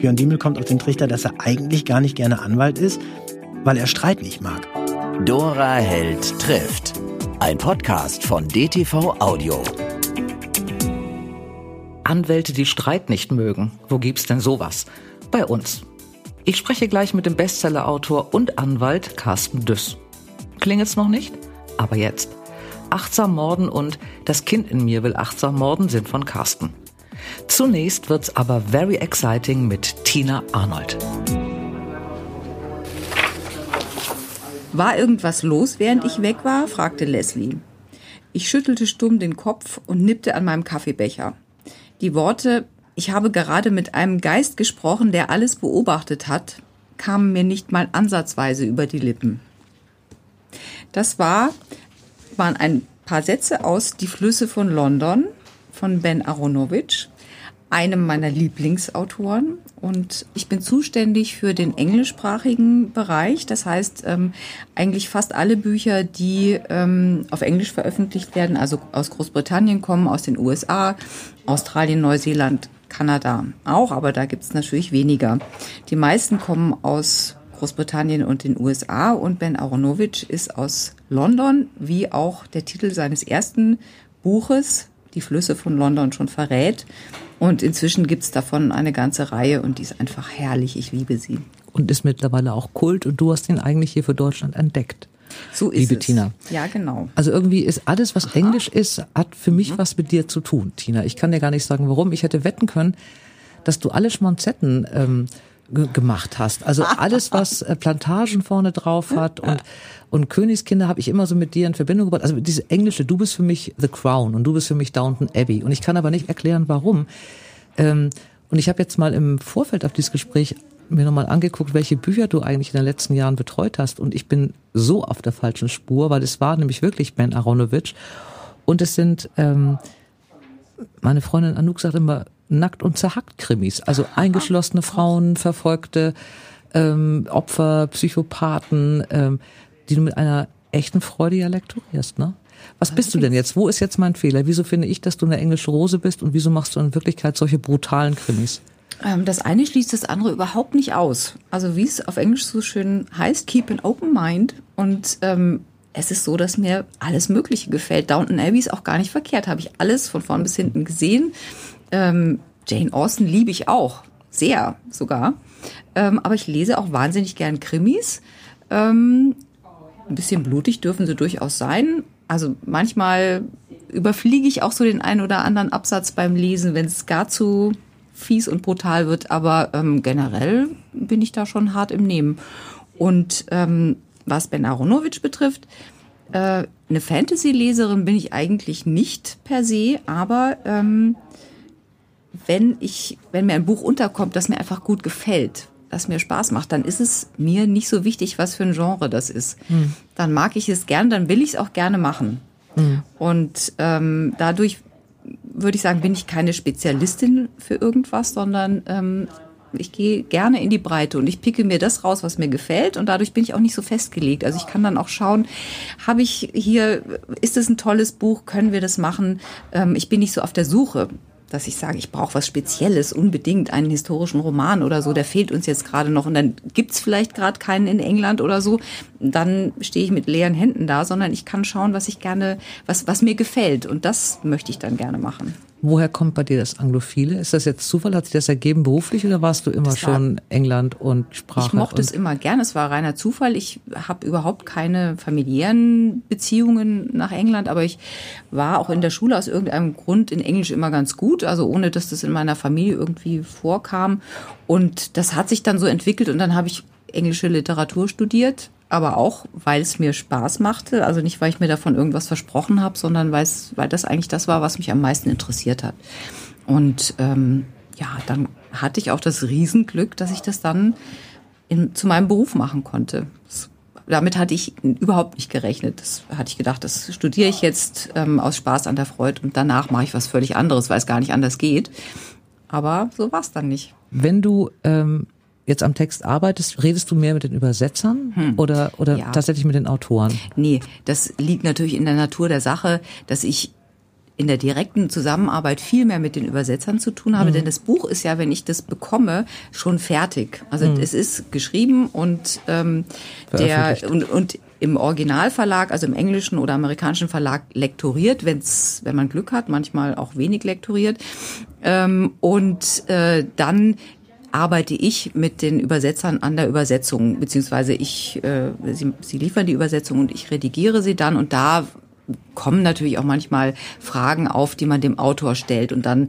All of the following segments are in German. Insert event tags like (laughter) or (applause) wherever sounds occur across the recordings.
Björn Diemel kommt auf den Trichter, dass er eigentlich gar nicht gerne Anwalt ist, weil er Streit nicht mag. Dora Held trifft. Ein Podcast von DTV Audio. Anwälte, die Streit nicht mögen. Wo gibt's denn sowas? Bei uns. Ich spreche gleich mit dem Bestsellerautor und Anwalt Carsten Düss. Klingelt's noch nicht? Aber jetzt. Achtsam morden und Das Kind in mir will achtsam morden sind von Carsten. Zunächst wird's aber very exciting mit Tina Arnold. War irgendwas los, während ich weg war? fragte Leslie. Ich schüttelte stumm den Kopf und nippte an meinem Kaffeebecher. Die Worte, ich habe gerade mit einem Geist gesprochen, der alles beobachtet hat, kamen mir nicht mal ansatzweise über die Lippen. Das war, waren ein paar Sätze aus Die Flüsse von London von Ben Aronovich einem meiner Lieblingsautoren und ich bin zuständig für den englischsprachigen Bereich. Das heißt, ähm, eigentlich fast alle Bücher, die ähm, auf Englisch veröffentlicht werden, also aus Großbritannien kommen, aus den USA, Australien, Neuseeland, Kanada auch, aber da gibt es natürlich weniger. Die meisten kommen aus Großbritannien und den USA und Ben Aronovich ist aus London, wie auch der Titel seines ersten Buches, Die Flüsse von London, schon verrät. Und inzwischen gibt's davon eine ganze Reihe und die ist einfach herrlich. Ich liebe sie. Und ist mittlerweile auch Kult und du hast ihn eigentlich hier für Deutschland entdeckt. So ist liebe es. Tina. Ja, genau. Also irgendwie ist alles, was Englisch ist, hat für mich was mit dir zu tun, Tina. Ich kann dir gar nicht sagen, warum. Ich hätte wetten können, dass du alle Schmonzetten ähm, gemacht hast. Also alles, was äh, Plantagen vorne drauf hat und und Königskinder habe ich immer so mit dir in Verbindung gebracht. Also diese englische, du bist für mich The Crown und du bist für mich Downton Abbey. Und ich kann aber nicht erklären, warum. Ähm, und ich habe jetzt mal im Vorfeld auf dieses Gespräch mir nochmal angeguckt, welche Bücher du eigentlich in den letzten Jahren betreut hast. Und ich bin so auf der falschen Spur, weil es war nämlich wirklich Ben Aronovich. Und es sind, ähm, meine Freundin Anouk sagt immer, nackt und zerhackt Krimis. Also eingeschlossene Frauen, verfolgte ähm, Opfer, Psychopathen, ähm, die du mit einer echten Freude ja lektorierst, ne? Was bist du denn jetzt? Wo ist jetzt mein Fehler? Wieso finde ich, dass du eine englische Rose bist und wieso machst du in Wirklichkeit solche brutalen Krimis? Ähm, das eine schließt das andere überhaupt nicht aus. Also wie es auf Englisch so schön heißt, keep an open mind. Und ähm, es ist so, dass mir alles Mögliche gefällt. Downton Abbey ist auch gar nicht verkehrt. Habe ich alles von vorn bis hinten gesehen. Ähm, Jane Austen liebe ich auch. Sehr sogar. Ähm, aber ich lese auch wahnsinnig gern Krimis. Ähm, ein bisschen blutig dürfen sie durchaus sein. Also manchmal überfliege ich auch so den einen oder anderen Absatz beim Lesen, wenn es gar zu fies und brutal wird. Aber ähm, generell bin ich da schon hart im Nehmen. Und ähm, was Ben Aronovich betrifft, äh, eine Fantasy-Leserin bin ich eigentlich nicht per se, aber ähm, wenn ich, wenn mir ein Buch unterkommt, das mir einfach gut gefällt, das mir Spaß macht, dann ist es mir nicht so wichtig, was für ein Genre das ist. Dann mag ich es gern, dann will ich es auch gerne machen. Und ähm, dadurch würde ich sagen, bin ich keine Spezialistin für irgendwas, sondern ähm, ich gehe gerne in die Breite und ich picke mir das raus, was mir gefällt und dadurch bin ich auch nicht so festgelegt. Also ich kann dann auch schauen, habe ich hier, ist es ein tolles Buch, können wir das machen? Ähm, ich bin nicht so auf der Suche dass ich sage, ich brauche was Spezielles, unbedingt einen historischen Roman oder so, der fehlt uns jetzt gerade noch und dann gibt's vielleicht gerade keinen in England oder so, dann stehe ich mit leeren Händen da, sondern ich kann schauen, was ich gerne, was, was mir gefällt und das möchte ich dann gerne machen. Woher kommt bei dir das Anglophile? Ist das jetzt Zufall? Hat sich das ergeben beruflich oder warst du immer war- schon England und Sprache? Ich mochte es immer gern, es war reiner Zufall. Ich habe überhaupt keine familiären Beziehungen nach England, aber ich war auch in der Schule aus irgendeinem Grund in Englisch immer ganz gut, also ohne dass das in meiner Familie irgendwie vorkam. Und das hat sich dann so entwickelt und dann habe ich englische Literatur studiert, aber auch, weil es mir Spaß machte. Also nicht, weil ich mir davon irgendwas versprochen habe, sondern weil das eigentlich das war, was mich am meisten interessiert hat. Und ähm, ja, dann hatte ich auch das Riesenglück, dass ich das dann in, zu meinem Beruf machen konnte. Das, damit hatte ich überhaupt nicht gerechnet. Das hatte ich gedacht, das studiere ich jetzt ähm, aus Spaß an der Freude und danach mache ich was völlig anderes, weil es gar nicht anders geht. Aber so war es dann nicht. Wenn du ähm, jetzt am Text arbeitest, redest du mehr mit den Übersetzern oder, oder Hm. Ja. tatsächlich mit den Autoren? Nee, das liegt natürlich in der Natur der Sache, dass ich in der direkten Zusammenarbeit viel mehr mit den Übersetzern zu tun habe, mhm. denn das Buch ist ja, wenn ich das bekomme, schon fertig. Also mhm. es ist geschrieben und ähm, der und, und im Originalverlag, also im englischen oder amerikanischen Verlag lektoriert, wenn's, wenn man Glück hat, manchmal auch wenig lektoriert. Ähm, und äh, dann arbeite ich mit den Übersetzern an der Übersetzung, beziehungsweise ich, äh, sie, sie liefern die Übersetzung und ich redigiere sie dann und da kommen natürlich auch manchmal Fragen auf, die man dem Autor stellt und dann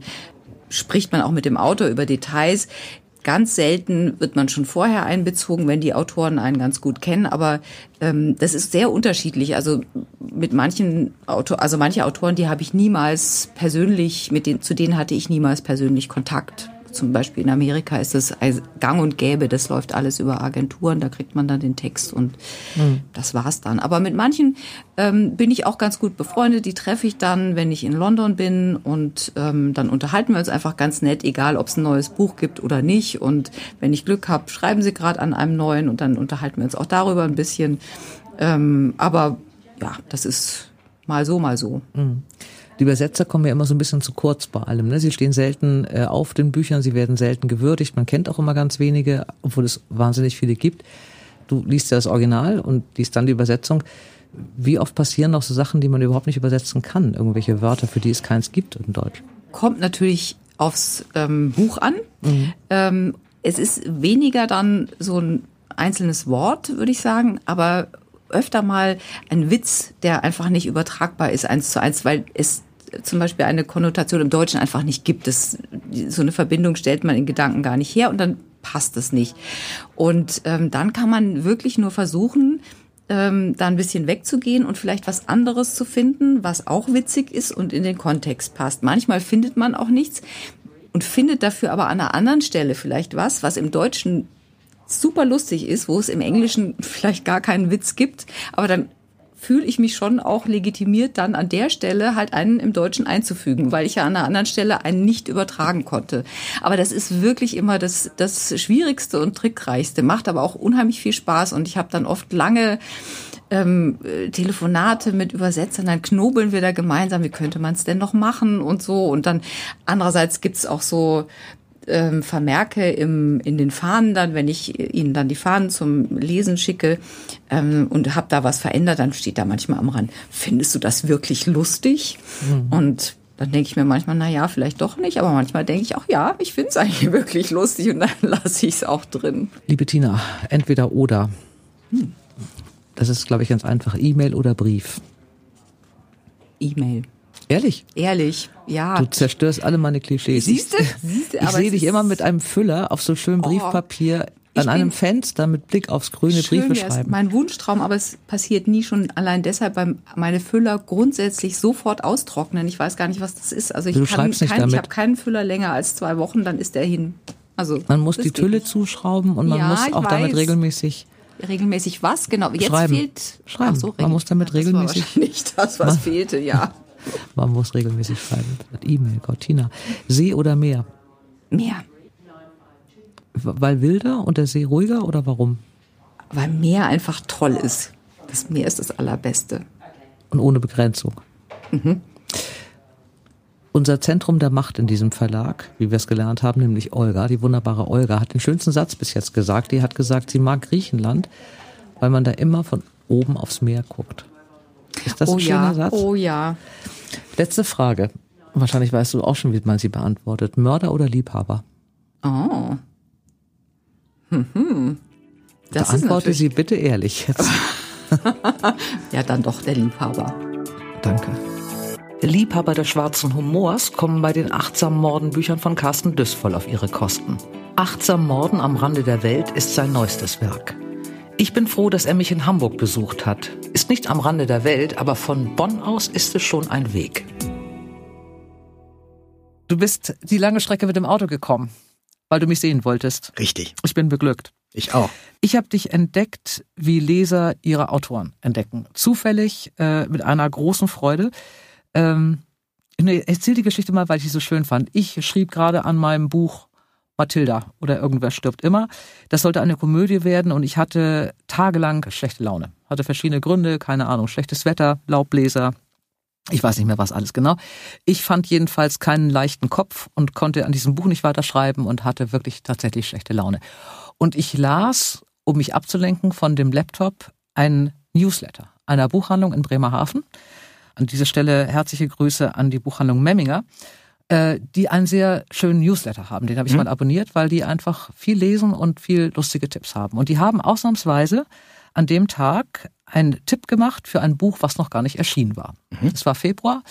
spricht man auch mit dem Autor über Details. Ganz selten wird man schon vorher einbezogen, wenn die Autoren einen ganz gut kennen, aber ähm, das ist sehr unterschiedlich. Also mit manchen Autor, also manche Autoren, die habe ich niemals persönlich, mit denen, zu denen hatte ich niemals persönlich Kontakt. Zum Beispiel in Amerika ist es gang und gäbe, das läuft alles über Agenturen, da kriegt man dann den Text und mhm. das war's dann. Aber mit manchen ähm, bin ich auch ganz gut befreundet, die treffe ich dann, wenn ich in London bin und ähm, dann unterhalten wir uns einfach ganz nett, egal ob es ein neues Buch gibt oder nicht. Und wenn ich Glück habe, schreiben sie gerade an einem neuen und dann unterhalten wir uns auch darüber ein bisschen. Ähm, aber ja, das ist mal so, mal so. Mhm. Die Übersetzer kommen ja immer so ein bisschen zu kurz bei allem. Ne? Sie stehen selten äh, auf den Büchern, sie werden selten gewürdigt. Man kennt auch immer ganz wenige, obwohl es wahnsinnig viele gibt. Du liest ja das Original und liest dann die Übersetzung. Wie oft passieren noch so Sachen, die man überhaupt nicht übersetzen kann? Irgendwelche Wörter, für die es keins gibt in Deutsch? Kommt natürlich aufs ähm, Buch an. Mhm. Ähm, es ist weniger dann so ein einzelnes Wort, würde ich sagen, aber öfter mal ein Witz, der einfach nicht übertragbar ist eins zu eins, weil es zum Beispiel eine Konnotation im Deutschen einfach nicht gibt. Das, so eine Verbindung stellt man in Gedanken gar nicht her und dann passt es nicht. Und ähm, dann kann man wirklich nur versuchen, ähm, da ein bisschen wegzugehen und vielleicht was anderes zu finden, was auch witzig ist und in den Kontext passt. Manchmal findet man auch nichts und findet dafür aber an einer anderen Stelle vielleicht was, was im Deutschen super lustig ist, wo es im Englischen (laughs) vielleicht gar keinen Witz gibt, aber dann fühle ich mich schon auch legitimiert, dann an der Stelle halt einen im Deutschen einzufügen, weil ich ja an einer anderen Stelle einen nicht übertragen konnte. Aber das ist wirklich immer das, das Schwierigste und Trickreichste, macht aber auch unheimlich viel Spaß und ich habe dann oft lange ähm, Telefonate mit Übersetzern, dann knobeln wir da gemeinsam, wie könnte man es denn noch machen und so. Und dann andererseits gibt's auch so ähm, Vermerke im, in den Fahnen dann, wenn ich ihnen dann die Fahnen zum Lesen schicke ähm, und habe da was verändert, dann steht da manchmal am Rand, findest du das wirklich lustig? Mhm. Und dann denke ich mir manchmal, na ja, vielleicht doch nicht, aber manchmal denke ich auch, ja, ich finde es eigentlich (laughs) wirklich lustig und dann (laughs) lasse ich es auch drin. Liebe Tina, entweder oder. Hm. Das ist, glaube ich, ganz einfach. E-Mail oder Brief? E-Mail. Ehrlich? Ehrlich, ja. Du zerstörst alle meine Klischees. Siehst du? Ich (laughs) sehe dich immer mit einem Füller auf so schönem oh, Briefpapier an einem Fenster mit Blick aufs grüne schön, Briefe schreiben. mein Wunschtraum, aber es passiert nie schon allein deshalb, weil meine Füller grundsätzlich sofort austrocknen. Ich weiß gar nicht, was das ist. Also ich du kann kein, ich habe keinen Füller länger als zwei Wochen, dann ist der hin. Also man muss die Tülle nicht. zuschrauben und man ja, muss auch damit regelmäßig regelmäßig was genau jetzt schreiben. fehlt schreiben. So, man muss damit regelmäßig das nicht (laughs) das was fehlte ja Man muss regelmäßig schreiben. E-Mail, Cortina. See oder Meer? Meer. Weil wilder und der See ruhiger oder warum? Weil Meer einfach toll ist. Das Meer ist das Allerbeste. Und ohne Begrenzung. Mhm. Unser Zentrum der Macht in diesem Verlag, wie wir es gelernt haben, nämlich Olga, die wunderbare Olga, hat den schönsten Satz bis jetzt gesagt. Die hat gesagt, sie mag Griechenland, weil man da immer von oben aufs Meer guckt. Ist das oh ein schöner ja. Satz? Oh ja. Letzte Frage. Wahrscheinlich weißt du auch schon, wie man sie beantwortet. Mörder oder Liebhaber? Oh. Hm, hm. Das Beantworte sie bitte ehrlich jetzt. (laughs) (laughs) ja, dann doch der Liebhaber. Danke. Liebhaber des schwarzen Humors kommen bei den achtsamen Mordenbüchern von Carsten Düssvoll auf ihre Kosten. Achtsam Morden am Rande der Welt ist sein neuestes Werk. Ich bin froh, dass er mich in Hamburg besucht hat. Ist nicht am Rande der Welt, aber von Bonn aus ist es schon ein Weg. Du bist die lange Strecke mit dem Auto gekommen, weil du mich sehen wolltest. Richtig. Ich bin beglückt. Ich auch. Ich habe dich entdeckt, wie Leser ihre Autoren entdecken. Zufällig, äh, mit einer großen Freude. Ähm, ich erzähl die Geschichte mal, weil ich sie so schön fand. Ich schrieb gerade an meinem Buch Mathilda oder irgendwer stirbt immer. Das sollte eine Komödie werden und ich hatte tagelang schlechte Laune. Hatte verschiedene Gründe, keine Ahnung, schlechtes Wetter, Laubbläser, Ich weiß nicht mehr, was alles genau. Ich fand jedenfalls keinen leichten Kopf und konnte an diesem Buch nicht weiterschreiben und hatte wirklich tatsächlich schlechte Laune. Und ich las, um mich abzulenken von dem Laptop, ein Newsletter einer Buchhandlung in Bremerhaven. An dieser Stelle herzliche Grüße an die Buchhandlung Memminger, die einen sehr schönen Newsletter haben. Den habe ich mhm. mal abonniert, weil die einfach viel lesen und viel lustige Tipps haben. Und die haben ausnahmsweise an dem Tag einen Tipp gemacht für ein Buch, was noch gar nicht erschienen war. Mhm. Es war Februar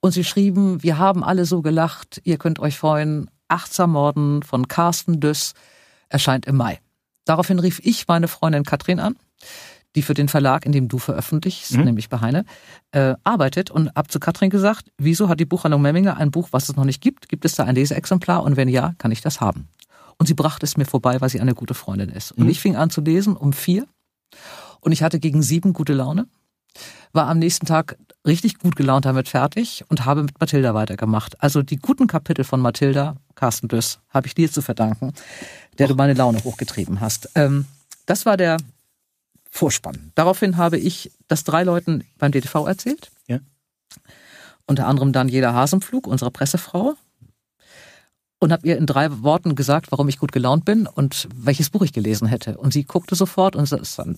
und sie schrieben, wir haben alle so gelacht, ihr könnt euch freuen, Achtsam Morden von Carsten Düss erscheint im Mai. Daraufhin rief ich meine Freundin Katrin an, die für den Verlag, in dem du veröffentlichst, mhm. nämlich bei Heine, äh, arbeitet und hab zu Katrin gesagt, wieso hat die Buchhandlung Memminger ein Buch, was es noch nicht gibt? Gibt es da ein Leseexemplar? Und wenn ja, kann ich das haben? Und sie brachte es mir vorbei, weil sie eine gute Freundin ist. Und mhm. ich fing an zu lesen um vier und ich hatte gegen sieben gute Laune, war am nächsten Tag richtig gut gelaunt damit fertig und habe mit Mathilda weitergemacht. Also die guten Kapitel von Mathilda, Carsten Düss, habe ich dir zu verdanken, der du meine Laune hochgetrieben hast. Ähm, das war der Vorspann. Daraufhin habe ich das drei Leuten beim DTV erzählt. Ja. Unter anderem dann Jeder Hasenflug, unsere Pressefrau, und habe ihr in drei Worten gesagt, warum ich gut gelaunt bin und welches Buch ich gelesen hätte. Und sie guckte sofort und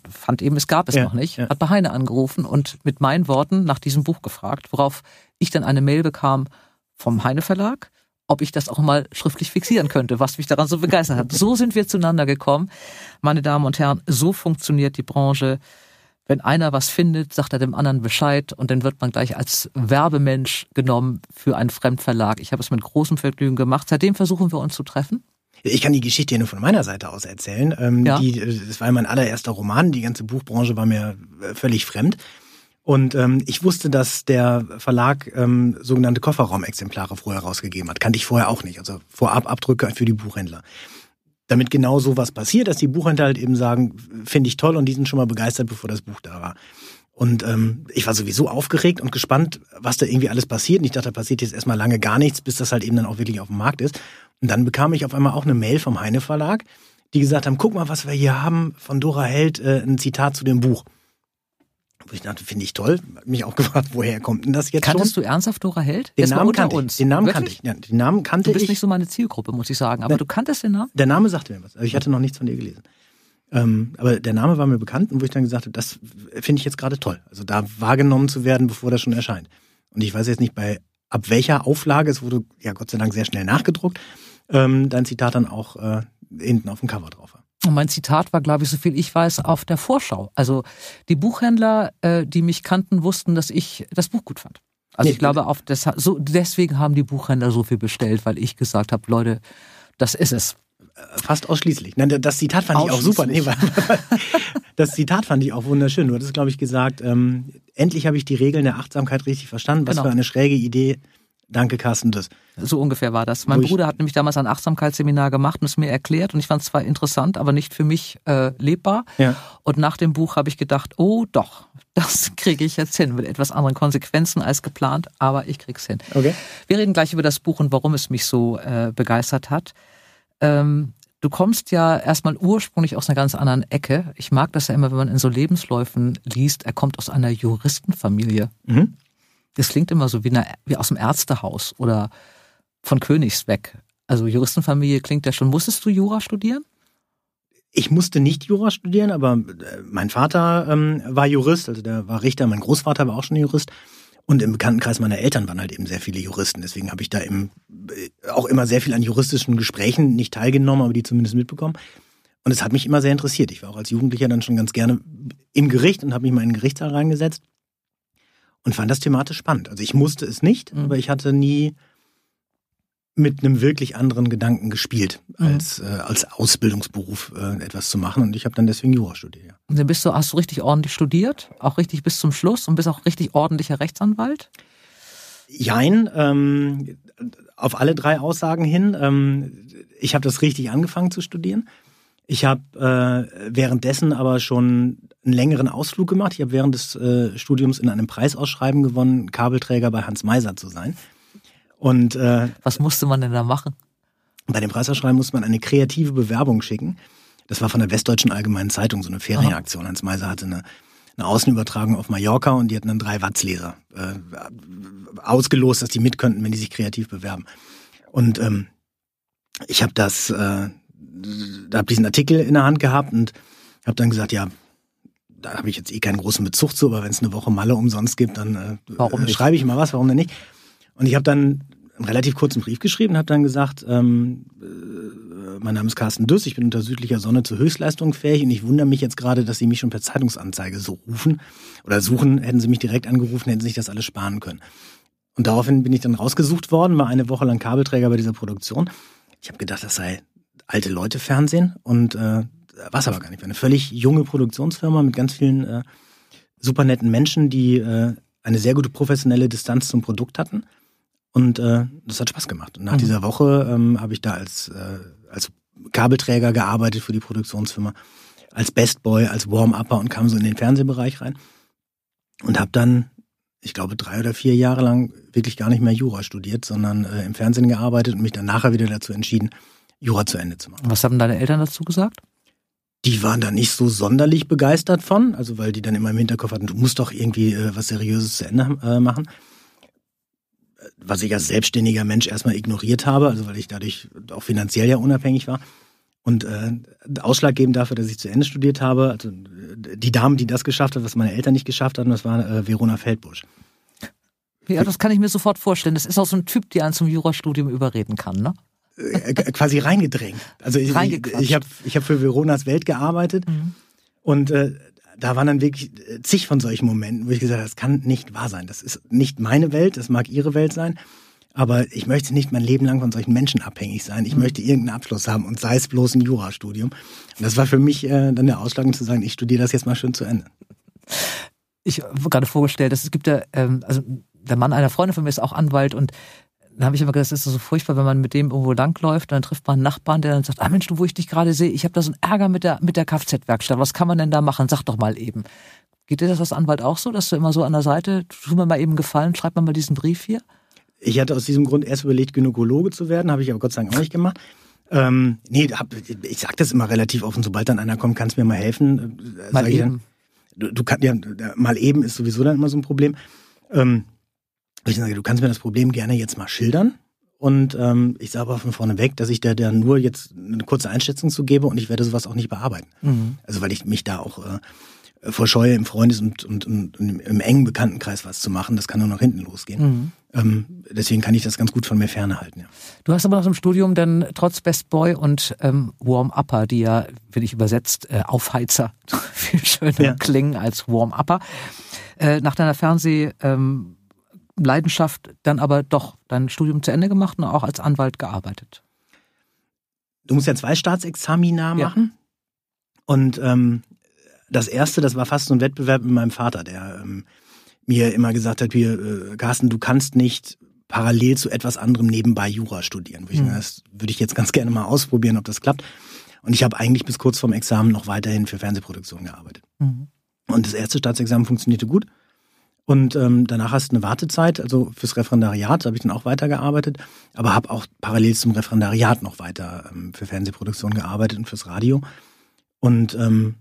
fand eben, es gab es ja, noch nicht, ja. hat bei Heine angerufen und mit meinen Worten nach diesem Buch gefragt, worauf ich dann eine Mail bekam vom Heine Verlag, ob ich das auch mal schriftlich fixieren könnte, was mich daran so begeistert hat. So sind wir zueinander gekommen. Meine Damen und Herren, so funktioniert die Branche wenn einer was findet, sagt er dem anderen Bescheid und dann wird man gleich als Werbemensch genommen für einen Fremdverlag. Ich habe es mit großem Vergnügen gemacht. Seitdem versuchen wir uns zu treffen. Ich kann die Geschichte ja nur von meiner Seite aus erzählen. Ähm, ja. die, das war mein allererster Roman. Die ganze Buchbranche war mir äh, völlig fremd. Und ähm, ich wusste, dass der Verlag ähm, sogenannte Kofferraumexemplare vorher rausgegeben hat. Kannte ich vorher auch nicht. Also vorab Abdrücke für die Buchhändler damit genau sowas passiert, dass die Buchhändler halt eben sagen, finde ich toll und die sind schon mal begeistert, bevor das Buch da war. Und ähm, ich war sowieso aufgeregt und gespannt, was da irgendwie alles passiert. Und ich dachte, da passiert jetzt erstmal lange gar nichts, bis das halt eben dann auch wirklich auf dem Markt ist. Und dann bekam ich auf einmal auch eine Mail vom Heine Verlag, die gesagt haben, guck mal, was wir hier haben von Dora Held, äh, ein Zitat zu dem Buch. Ich dachte, finde ich toll. Mich auch (laughs) gefragt, woher kommt denn das jetzt Kanntest schon? du ernsthaft Dora Held? Den Namen kannte uns. ich. Den Namen kannte ich. Ja, den Namen kannte. Du bist ich. nicht so meine Zielgruppe, muss ich sagen. Aber der, du kanntest den Namen? Der Name sagte mir was. Also ich hatte noch nichts von dir gelesen. Ähm, aber der Name war mir bekannt und wo ich dann gesagt habe, das finde ich jetzt gerade toll. Also da wahrgenommen zu werden, bevor das schon erscheint. Und ich weiß jetzt nicht, bei ab welcher Auflage, es wurde ja Gott sei Dank sehr schnell nachgedruckt, ähm, dein Zitat dann auch äh, hinten auf dem Cover drauf war. Und mein Zitat war, glaube ich, so viel ich weiß, auf der Vorschau. Also die Buchhändler, äh, die mich kannten, wussten, dass ich das Buch gut fand. Also nee, ich glaube, auf das, so, deswegen haben die Buchhändler so viel bestellt, weil ich gesagt habe, Leute, das ist es. Fast ausschließlich. Nein, das Zitat fand ich auch super. Nee, (laughs) das Zitat fand ich auch wunderschön. Du hattest, glaube ich, gesagt, ähm, endlich habe ich die Regeln der Achtsamkeit richtig verstanden. Was genau. für eine schräge Idee Danke, Carsten, das. So ungefähr war das. Mein Bruder hat nämlich damals ein Achtsamkeitsseminar gemacht und es mir erklärt und ich fand es zwar interessant, aber nicht für mich äh, lebbar. Ja. Und nach dem Buch habe ich gedacht, oh doch, (laughs) das kriege ich jetzt hin mit etwas anderen Konsequenzen als geplant, aber ich krieg's hin. Okay. Wir reden gleich über das Buch und warum es mich so äh, begeistert hat. Ähm, du kommst ja erstmal ursprünglich aus einer ganz anderen Ecke. Ich mag das ja immer, wenn man in so Lebensläufen liest, er kommt aus einer Juristenfamilie. Mhm. Das klingt immer so wie, eine, wie aus dem Ärztehaus oder von Königsweg. Also Juristenfamilie klingt ja schon. Musstest du Jura studieren? Ich musste nicht Jura studieren, aber äh, mein Vater ähm, war Jurist, also der war Richter, mein Großvater war auch schon Jurist. Und im Bekanntenkreis meiner Eltern waren halt eben sehr viele Juristen. Deswegen habe ich da im, äh, auch immer sehr viel an juristischen Gesprächen nicht teilgenommen, aber die zumindest mitbekommen. Und es hat mich immer sehr interessiert. Ich war auch als Jugendlicher dann schon ganz gerne im Gericht und habe mich mal in den Gerichtssaal reingesetzt und fand das thematisch spannend. Also ich musste es nicht, mhm. aber ich hatte nie mit einem wirklich anderen Gedanken gespielt, mhm. als, äh, als Ausbildungsberuf äh, etwas zu machen. Und ich habe dann deswegen Jura studiert. Ja. Und dann bist du, hast du richtig ordentlich studiert, auch richtig bis zum Schluss und bist auch richtig ordentlicher Rechtsanwalt? Jein, ähm, auf alle drei Aussagen hin. Ähm, ich habe das richtig angefangen zu studieren. Ich habe äh, währenddessen aber schon einen längeren Ausflug gemacht. Ich habe während des äh, Studiums in einem Preisausschreiben gewonnen, Kabelträger bei Hans Meiser zu sein. Und äh, was musste man denn da machen? Bei dem Preisausschreiben musste man eine kreative Bewerbung schicken. Das war von der Westdeutschen Allgemeinen Zeitung, so eine Ferienaktion. Hans Meiser hatte eine eine Außenübertragung auf Mallorca und die hatten dann drei Watzleser äh, ausgelost, dass die mit könnten, wenn die sich kreativ bewerben. Und ähm, ich habe das, äh, habe diesen Artikel in der Hand gehabt und habe dann gesagt, ja, da habe ich jetzt eh keinen großen Bezug zu, aber wenn es eine Woche Malle umsonst gibt, dann äh, schreibe ich mal was, warum denn nicht? Und ich habe dann einen relativ kurzen Brief geschrieben, habe dann gesagt, ähm, äh, mein Name ist Carsten Düss, ich bin unter südlicher Sonne zur Höchstleistung fähig und ich wundere mich jetzt gerade, dass Sie mich schon per Zeitungsanzeige so rufen oder suchen, hätten Sie mich direkt angerufen, hätten Sie sich das alles sparen können. Und daraufhin bin ich dann rausgesucht worden, war eine Woche lang Kabelträger bei dieser Produktion. Ich habe gedacht, das sei alte Leute Fernsehen und äh, was aber gar nicht. War eine völlig junge Produktionsfirma mit ganz vielen äh, super netten Menschen, die äh, eine sehr gute professionelle Distanz zum Produkt hatten. Und äh, das hat Spaß gemacht. Und nach mhm. dieser Woche ähm, habe ich da als, äh, als Kabelträger gearbeitet für die Produktionsfirma, als Best Boy, als Warm-Upper und kam so in den Fernsehbereich rein. Und habe dann, ich glaube, drei oder vier Jahre lang wirklich gar nicht mehr Jura studiert, sondern äh, im Fernsehen gearbeitet und mich dann nachher wieder dazu entschieden, Jura zu Ende zu machen. Was haben deine Eltern dazu gesagt? Die waren da nicht so sonderlich begeistert von, also weil die dann immer im Hinterkopf hatten, du musst doch irgendwie äh, was Seriöses zu Ende äh, machen. Was ich als selbstständiger Mensch erstmal ignoriert habe, also weil ich dadurch auch finanziell ja unabhängig war. Und äh, ausschlaggebend dafür, dass ich zu Ende studiert habe, also die Dame, die das geschafft hat, was meine Eltern nicht geschafft hatten, das war äh, Verona Feldbusch. Ja, das kann ich mir sofort vorstellen. Das ist auch so ein Typ, der einen zum Jurastudium überreden kann, ne? Äh, quasi reingedrängt. Also ich, ich, ich habe ich hab für Veronas Welt gearbeitet mhm. und äh, da waren dann wirklich äh, zig von solchen Momenten, wo ich gesagt habe, das kann nicht wahr sein. Das ist nicht meine Welt, das mag ihre Welt sein. Aber ich möchte nicht mein Leben lang von solchen Menschen abhängig sein. Ich mhm. möchte irgendeinen Abschluss haben und sei es bloß ein Jurastudium. Und das war für mich äh, dann der Ausschlag, zu sagen, ich studiere das jetzt mal schön zu Ende. Ich habe gerade vorgestellt, es gibt ja, ähm, also der Mann einer Freundin von mir ist auch Anwalt und dann habe ich immer gedacht, das ist so furchtbar, wenn man mit dem irgendwo langläuft, dann trifft man einen Nachbarn, der dann sagt, ah Mensch, du, wo ich dich gerade sehe, ich habe da so einen Ärger mit der, mit der Kfz-Werkstatt, was kann man denn da machen? Sag doch mal eben. Geht dir das als Anwalt auch so, dass du immer so an der Seite, tu mir mal eben gefallen, schreib mir mal diesen Brief hier? Ich hatte aus diesem Grund erst überlegt, Gynäkologe zu werden, habe ich aber Gott sei Dank auch nicht gemacht. Ähm, nee, hab, ich sag das immer relativ offen, sobald dann einer kommt, kannst du mir mal helfen. Äh, mal eben. Dann, du, du kannst ja, mal eben ist sowieso dann immer so ein Problem. Ähm, ich sage, du kannst mir das Problem gerne jetzt mal schildern. Und ähm, ich sage aber von vorne weg, dass ich da, da nur jetzt eine kurze Einschätzung zu gebe und ich werde sowas auch nicht bearbeiten. Mhm. Also weil ich mich da auch äh, verscheue, im Freundes- und, und, und, und, im engen Bekanntenkreis was zu machen. Das kann nur nach hinten losgehen. Mhm. Ähm, deswegen kann ich das ganz gut von mir ferne halten. Ja. Du hast aber nach dem Studium dann trotz Best Boy und ähm, Warm-Upper, die ja, wenn ich übersetzt, äh, Aufheizer (laughs) viel schöner ja. klingen als Warm-Upper, äh, nach deiner Fernseh- ähm, Leidenschaft dann aber doch dein Studium zu Ende gemacht und auch als Anwalt gearbeitet. Du musst ja zwei Staatsexamina machen. Ja. Und ähm, das erste, das war fast so ein Wettbewerb mit meinem Vater, der ähm, mir immer gesagt hat, hier, äh, Carsten, du kannst nicht parallel zu etwas anderem nebenbei Jura studieren. Mhm. Das würde ich jetzt ganz gerne mal ausprobieren, ob das klappt. Und ich habe eigentlich bis kurz vorm Examen noch weiterhin für Fernsehproduktion gearbeitet. Mhm. Und das erste Staatsexamen funktionierte gut. Und ähm, danach hast du eine Wartezeit, also fürs Referendariat, da habe ich dann auch weitergearbeitet, aber habe auch parallel zum Referendariat noch weiter ähm, für Fernsehproduktion gearbeitet und fürs Radio. Und ähm,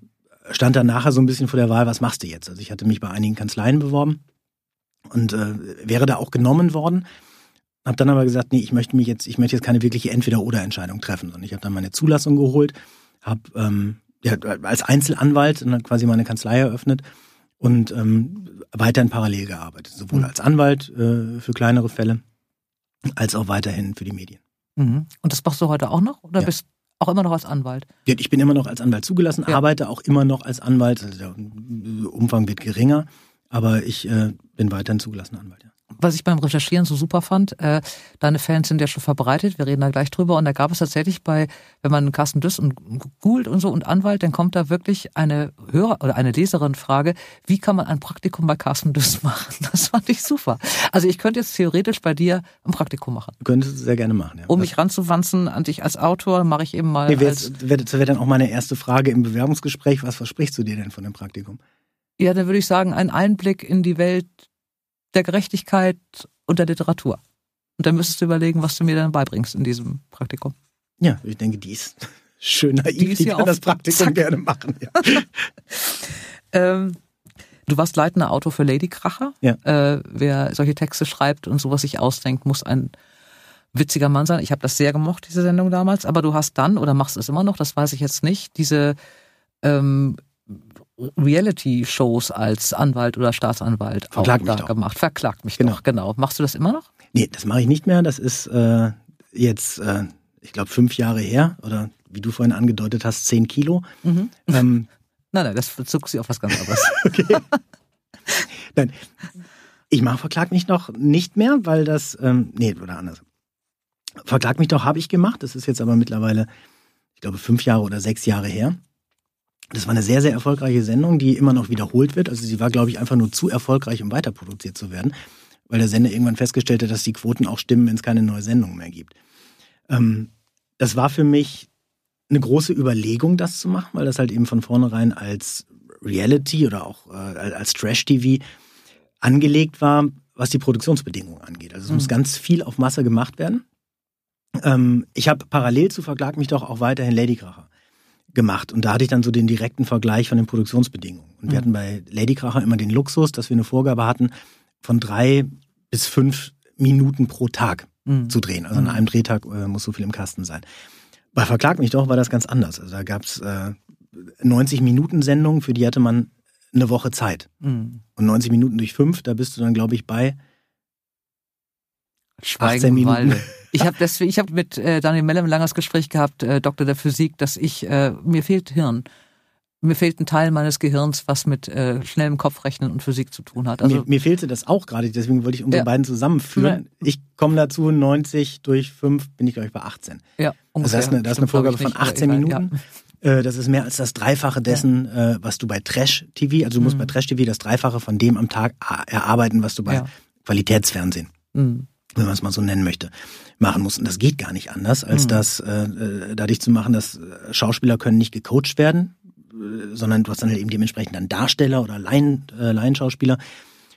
stand dann nachher so ein bisschen vor der Wahl, was machst du jetzt? Also ich hatte mich bei einigen Kanzleien beworben und äh, wäre da auch genommen worden. Habe dann aber gesagt, nee, ich möchte mich jetzt, ich möchte jetzt keine wirkliche Entweder-oder-Entscheidung treffen, sondern ich habe dann meine Zulassung geholt, habe ähm, ja, als Einzelanwalt quasi meine Kanzlei eröffnet und ähm, weiterhin parallel gearbeitet, sowohl mhm. als Anwalt äh, für kleinere Fälle als auch weiterhin für die Medien. Mhm. Und das machst du heute auch noch oder ja. bist auch immer noch als Anwalt? Ja, ich bin immer noch als Anwalt zugelassen, ja. arbeite auch immer noch als Anwalt. Also der Umfang wird geringer, aber ich äh, bin weiterhin zugelassener Anwalt. Ja was ich beim Recherchieren so super fand, äh, deine Fans sind ja schon verbreitet, wir reden da gleich drüber. Und da gab es tatsächlich bei, wenn man Carsten Düss und googelt und so und Anwalt, dann kommt da wirklich eine Hörer oder eine Leserin Frage, wie kann man ein Praktikum bei Carsten Düss machen? (laughs) Das fand ich super. Also ich könnte jetzt theoretisch bei dir ein Praktikum machen. Könntest du sehr gerne machen, ja. Um mich ranzuwanzen an dich als Autor, mache ich eben mal. Nee, wäre wär dann auch meine erste Frage im Bewerbungsgespräch, was versprichst du dir denn von dem Praktikum? Ja, dann würde ich sagen, ein Einblick in die Welt der Gerechtigkeit und der Literatur. Und dann müsstest du überlegen, was du mir dann beibringst in diesem Praktikum. Ja, ich denke, die ist schön naiv, die, ist die kann das Praktikum zack. gerne machen. Ja. (laughs) ähm, Du warst leitender Autor für Lady Kracher. Ja. Äh, wer solche Texte schreibt und sowas sich ausdenkt, muss ein witziger Mann sein. Ich habe das sehr gemocht, diese Sendung damals. Aber du hast dann, oder machst es immer noch, das weiß ich jetzt nicht, diese ähm, Reality-Shows als Anwalt oder Staatsanwalt Verklagt auch da doch. gemacht. Verklagt mich Genau. doch, genau. Machst du das immer noch? Nee, das mache ich nicht mehr. Das ist äh, jetzt, äh, ich glaube, fünf Jahre her oder wie du vorhin angedeutet hast, zehn Kilo. Mhm. Ähm, (laughs) Nein, nein, das bezog sich auf was ganz anderes. (laughs) okay. Nein, ich mache Verklag mich noch nicht mehr, weil das, ähm, nee, oder anders. Verklag mich doch habe ich gemacht. Das ist jetzt aber mittlerweile, ich glaube, fünf Jahre oder sechs Jahre her. Das war eine sehr, sehr erfolgreiche Sendung, die immer noch wiederholt wird. Also sie war, glaube ich, einfach nur zu erfolgreich, um weiterproduziert zu werden, weil der Sender irgendwann festgestellt hat, dass die Quoten auch stimmen, wenn es keine neue Sendung mehr gibt. Ähm, das war für mich eine große Überlegung, das zu machen, weil das halt eben von vornherein als Reality oder auch äh, als Trash-TV angelegt war, was die Produktionsbedingungen angeht. Also es muss ganz viel auf Masse gemacht werden. Ähm, ich habe parallel zu Verklag mich doch auch weiterhin Ladykracher gemacht und da hatte ich dann so den direkten Vergleich von den Produktionsbedingungen. Und wir Mhm. hatten bei Ladykracher immer den Luxus, dass wir eine Vorgabe hatten von drei bis fünf Minuten pro Tag Mhm. zu drehen. Also an Mhm. einem Drehtag äh, muss so viel im Kasten sein. Bei Verklag mich doch war das ganz anders. Also da gab's äh, 90 Minuten Sendungen, für die hatte man eine Woche Zeit. Mhm. Und 90 Minuten durch fünf, da bist du dann, glaube ich, bei Schweigen 18 im Minuten. Walde. (laughs) Ich habe ich habe mit äh, Daniel Mellem ein langes Gespräch gehabt, äh, Doktor der Physik, dass ich äh, mir fehlt Hirn. Mir fehlt ein Teil meines Gehirns, was mit äh, schnellem Kopfrechnen und Physik zu tun hat. Also mir, mir fehlte das auch gerade, deswegen wollte ich unsere Ja. beiden zusammenführen. Ich komme dazu, 90 durch fünf bin ich, glaube ich, bei 18. ja, Also ungefähr. das ist eine, das ist eine Vorgabe von nicht, aber 18 egal, Minuten. Äh, Das ist mehr als das Dreifache dessen, äh, was du bei Trash-TV, also du musst Mhm. bei Trash-TV das Dreifache von dem am Tag erarbeiten, was du bei Ja. Qualitätsfernsehen, Ja. Mhm. Wenn man es mal so nennen möchte, machen musst. Und das geht gar nicht anders, als Mhm. das äh, äh, dadurch zu machen, dass äh, Schauspieler können nicht gecoacht werden, äh, sondern du hast dann halt eben dementsprechend dann Darsteller oder Laien, äh, Laienschauspieler.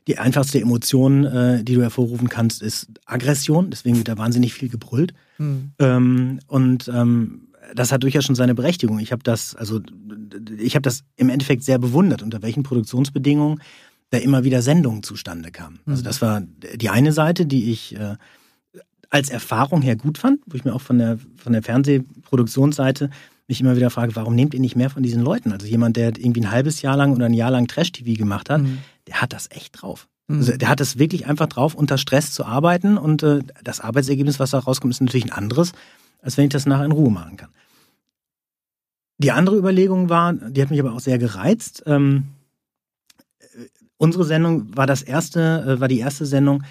Die einfachste Emotion, äh, die du hervorrufen kannst, ist Aggression. Deswegen wird da wahnsinnig viel gebrüllt. Mhm. Ähm, und ähm, das hat durchaus schon seine Berechtigung. Ich habe das, also ich habe das im Endeffekt sehr bewundert, unter welchen Produktionsbedingungen da immer wieder Sendungen zustande kamen. Also Mhm. das war die eine Seite, die ich äh, als Erfahrung her gut fand, wo ich mir auch von der von der Fernsehproduktionsseite mich immer wieder frage, warum nehmt ihr nicht mehr von diesen Leuten? Also jemand, der irgendwie ein halbes Jahr lang oder ein Jahr lang Trash-TV gemacht hat, Mhm. der hat das echt drauf. Mhm. Also der hat es wirklich einfach drauf, unter Stress zu arbeiten und äh, das Arbeitsergebnis, was da rauskommt, ist natürlich ein anderes, als wenn ich das nachher in Ruhe machen kann. Die andere Überlegung war, die hat mich aber auch sehr gereizt. Ähm, äh, unsere Sendung war das erste, äh, war die erste Sendung,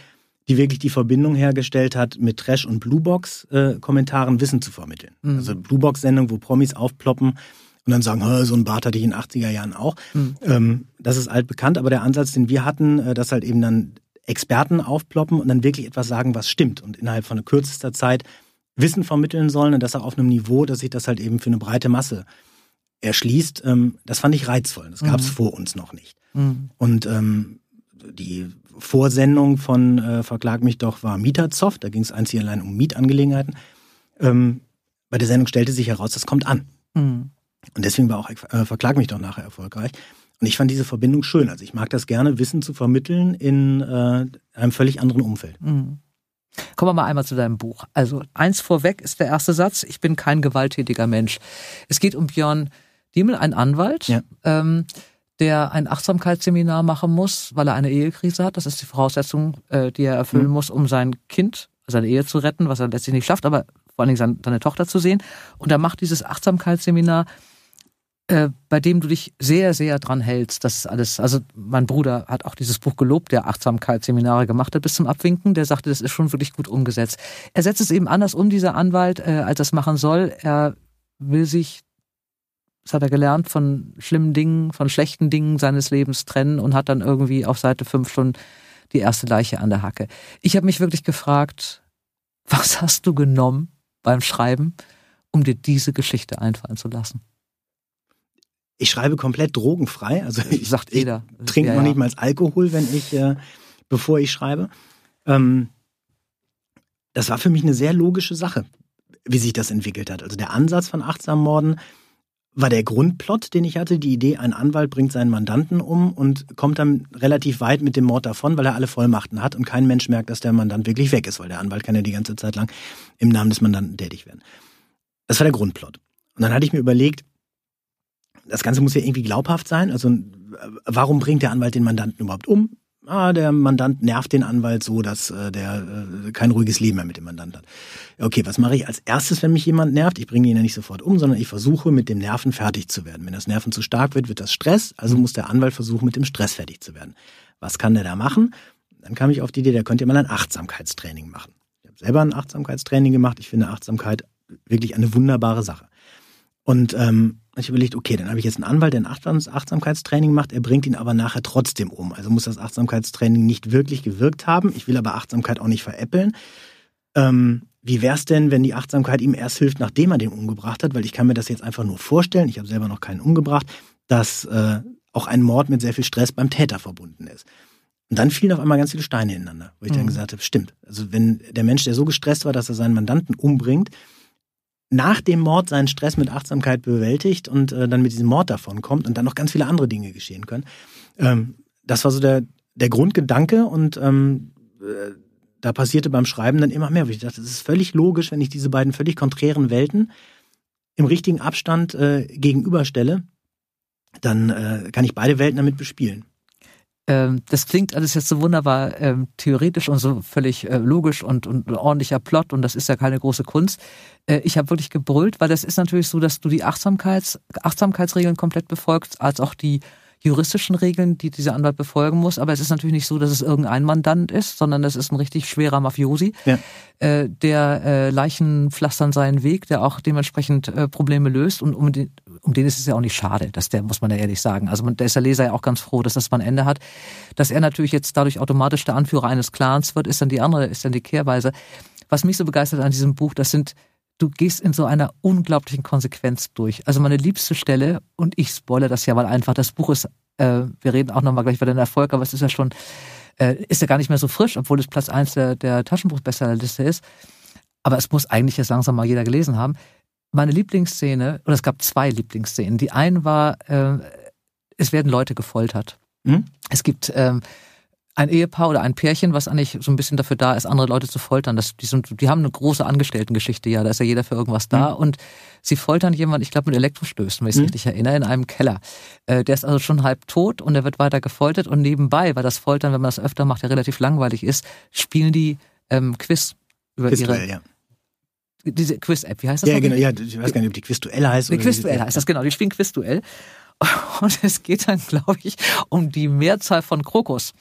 die wirklich die Verbindung hergestellt hat, mit Trash- und Bluebox-Kommentaren Wissen zu vermitteln. Mhm. Also Bluebox-Sendung, wo Promis aufploppen und dann sagen, "Hä, so ein Bart hatte ich in den 80er Jahren auch. Mhm. Ähm, das ist altbekannt, aber der Ansatz, den wir hatten, äh, dass halt eben dann Experten aufploppen und dann wirklich etwas sagen, was stimmt und innerhalb von kürzester Zeit Wissen vermitteln sollen und das auch auf einem Niveau, dass sich das halt eben für eine breite Masse erschließt. Ähm, das fand ich reizvoll. Das gab es Mhm. vor uns noch nicht. Mhm. Und ähm, die Vorsendung von äh, Verklag mich doch war Mieterzoff. Da ging es einzig allein um Mietangelegenheiten. Ähm, bei der Sendung stellte sich heraus, das kommt an. Mhm. Und deswegen war auch äh, Verklag mich doch nachher erfolgreich. Und ich fand diese Verbindung schön. Also ich mag das gerne, Wissen zu vermitteln in äh, einem völlig anderen Umfeld. Mhm. Kommen wir mal einmal zu deinem Buch. Also eins vorweg ist der erste Satz, ich bin kein gewalttätiger Mensch. Es geht um Björn Diemel, ein Anwalt, Ja. ähm, der ein Achtsamkeitsseminar machen muss, weil er eine Ehekrise hat. Das ist die Voraussetzung, äh, die er erfüllen Mhm. muss, um sein Kind, seine Ehe zu retten, was er letztlich nicht schafft, aber vor allen Dingen seine, seine Tochter zu sehen. Und er macht dieses Achtsamkeitsseminar äh, bei dem du dich sehr, sehr dran hältst. Das ist alles, also mein Bruder hat auch dieses Buch gelobt, der Achtsamkeitsseminare gemacht hat bis zum Abwinken. Der sagte, das ist schon wirklich gut umgesetzt. Er setzt es eben anders um, dieser Anwalt, äh, als er es machen soll. Er will sich, das hat er gelernt, von schlimmen Dingen, von schlechten Dingen seines Lebens trennen und hat dann irgendwie auf Seite 5 schon die erste Leiche an der Hacke. Ich habe mich wirklich gefragt, was hast du genommen beim Schreiben, um dir diese Geschichte einfallen zu lassen? Ich schreibe komplett drogenfrei. Also ich, Sagt ich jeder. trinke Ja, noch nicht mal Alkohol, wenn ich, äh, bevor ich schreibe. Ähm, das war für mich eine sehr logische Sache, wie sich das entwickelt hat. Also der Ansatz von achtsamen Morden war der Grundplot, den ich hatte, die Idee, ein Anwalt bringt seinen Mandanten um und kommt dann relativ weit mit dem Mord davon, weil er alle Vollmachten hat und kein Mensch merkt, dass der Mandant wirklich weg ist, weil der Anwalt kann ja die ganze Zeit lang im Namen des Mandanten tätig werden. Das war der Grundplot. Und dann hatte ich mir überlegt, das Ganze muss ja irgendwie glaubhaft sein. Also warum bringt der Anwalt den Mandanten überhaupt um? Ah, der Mandant nervt den Anwalt so, dass äh, der äh, kein ruhiges Leben mehr mit dem Mandant hat. Okay, was mache ich als erstes, wenn mich jemand nervt? Ich bringe ihn ja nicht sofort um, sondern ich versuche, mit dem Nerven fertig zu werden. Wenn das Nerven zu stark wird, wird das Stress, also muss der Anwalt versuchen, mit dem Stress fertig zu werden. Was kann der da machen? Dann kam ich auf die Idee, der könnte ja mal ein Achtsamkeitstraining machen. Ich habe selber ein Achtsamkeitstraining gemacht. Ich finde Achtsamkeit wirklich eine wunderbare Sache. Und ähm, ich überlegt, okay, dann habe ich jetzt einen Anwalt, der ein Achtsamkeitstraining macht, er bringt ihn aber nachher trotzdem um. Also muss das Achtsamkeitstraining nicht wirklich gewirkt haben. Ich will aber Achtsamkeit auch nicht veräppeln. Ähm, wie wäre es denn, wenn die Achtsamkeit ihm erst hilft, nachdem er den umgebracht hat? Weil ich kann mir das jetzt einfach nur vorstellen, ich habe selber noch keinen umgebracht, dass äh, auch ein Mord mit sehr viel Stress beim Täter verbunden ist. Und dann fielen auf einmal ganz viele Steine ineinander, wo ich mhm. dann gesagt habe, stimmt. Also wenn der Mensch, der so gestresst war, dass er seinen Mandanten umbringt, nach dem Mord seinen Stress mit Achtsamkeit bewältigt und äh, dann mit diesem Mord davon kommt und dann noch ganz viele andere Dinge geschehen können. Ähm, das war so der, der Grundgedanke und ähm, äh, da passierte beim Schreiben dann immer mehr. Ich dachte, es ist völlig logisch, wenn ich diese beiden völlig konträren Welten im richtigen Abstand äh, gegenüberstelle, dann äh, kann ich beide Welten damit bespielen ähm, das klingt alles jetzt so wunderbar ähm, theoretisch und so völlig äh, logisch und, und ordentlicher Plot und das ist ja keine große Kunst. Äh, ich habe wirklich gebrüllt, weil das ist natürlich so, dass du die Achtsamkeits, Achtsamkeitsregeln komplett befolgst, als auch die juristischen Regeln, die dieser Anwalt befolgen muss. Aber es ist natürlich nicht so, dass es irgendein Mandant ist, sondern es ist ein richtig schwerer Mafiosi, ja. äh, der äh, Leichen pflastern seinen Weg, der auch dementsprechend äh, Probleme löst. Und um den, um den ist es ja auch nicht schade, dass der, muss man ja ehrlich sagen. Also man, da ist der Leser ja auch ganz froh, dass das mal ein Ende hat. Dass er natürlich jetzt dadurch automatisch der Anführer eines Clans wird, ist dann die andere, ist dann die Kehrweise. Was mich so begeistert an diesem Buch, das sind du gehst in so einer unglaublichen Konsequenz durch. Also meine liebste Stelle, und ich spoilere das ja mal einfach, das Buch ist, äh, wir reden auch nochmal gleich über den Erfolg, aber es ist ja schon, äh, ist ja gar nicht mehr so frisch, obwohl es Platz eins der, der Taschenbuchbestsellerliste ist. Aber es muss eigentlich jetzt langsam mal jeder gelesen haben. Meine Lieblingsszene, oder es gab zwei Lieblingsszenen. Die eine war, äh, es werden Leute gefoltert. Hm? Es gibt ähm, ein Ehepaar oder ein Pärchen, was eigentlich so ein bisschen dafür da ist, andere Leute zu foltern. Das, die, sind, die haben eine große Angestelltengeschichte, ja, da ist ja jeder für irgendwas da. Mhm. Und sie foltern jemanden, ich glaube, mit Elektrostößen, wenn ich es mhm. richtig erinnere, in einem Keller. Äh, der ist also schon halb tot und er wird weiter gefoltert. Und nebenbei, weil das Foltern, wenn man das öfter macht, ja relativ langweilig ist, spielen die ähm, Quiz über Quizduell, ihre. Ja. Diese Quiz-App, wie heißt das? Ja, genau, ja, ich weiß gar nicht, ob die Quizduell heißt. Die Quizduell heißt das, genau, die spielen Quizduell. (laughs) Und es geht dann, glaube ich, um die Mehrzahl von Krokus.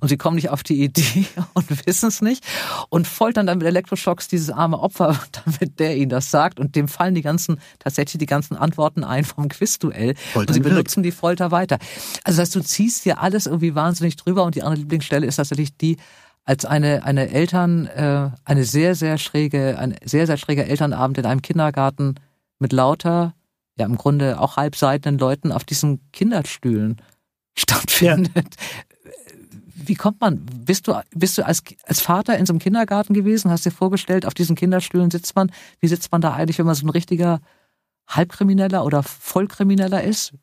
Und sie kommen nicht auf die Idee (laughs) und wissen es nicht und foltern dann mit Elektroschocks dieses arme Opfer, (laughs) damit der ihnen das sagt. Und dem fallen die ganzen, tatsächlich die ganzen Antworten ein vom Quizduell. Und sie benutzen die Folter weiter. Also das heißt, du ziehst dir alles irgendwie wahnsinnig drüber und die andere Lieblingsstelle ist tatsächlich die, als eine, eine Eltern, äh, eine sehr, sehr schräge, ein sehr, sehr schräger Elternabend in einem Kindergarten mit lauter ja im Grunde auch halbseitenden Leuten auf diesen Kinderstühlen (laughs) stattfindet. Ja. Wie kommt man? Bist du, bist du als, als Vater in so einem Kindergarten gewesen? Hast dir vorgestellt, auf diesen Kinderstühlen sitzt man? Wie sitzt man da eigentlich, wenn man so ein richtiger Halbkrimineller oder Vollkrimineller ist?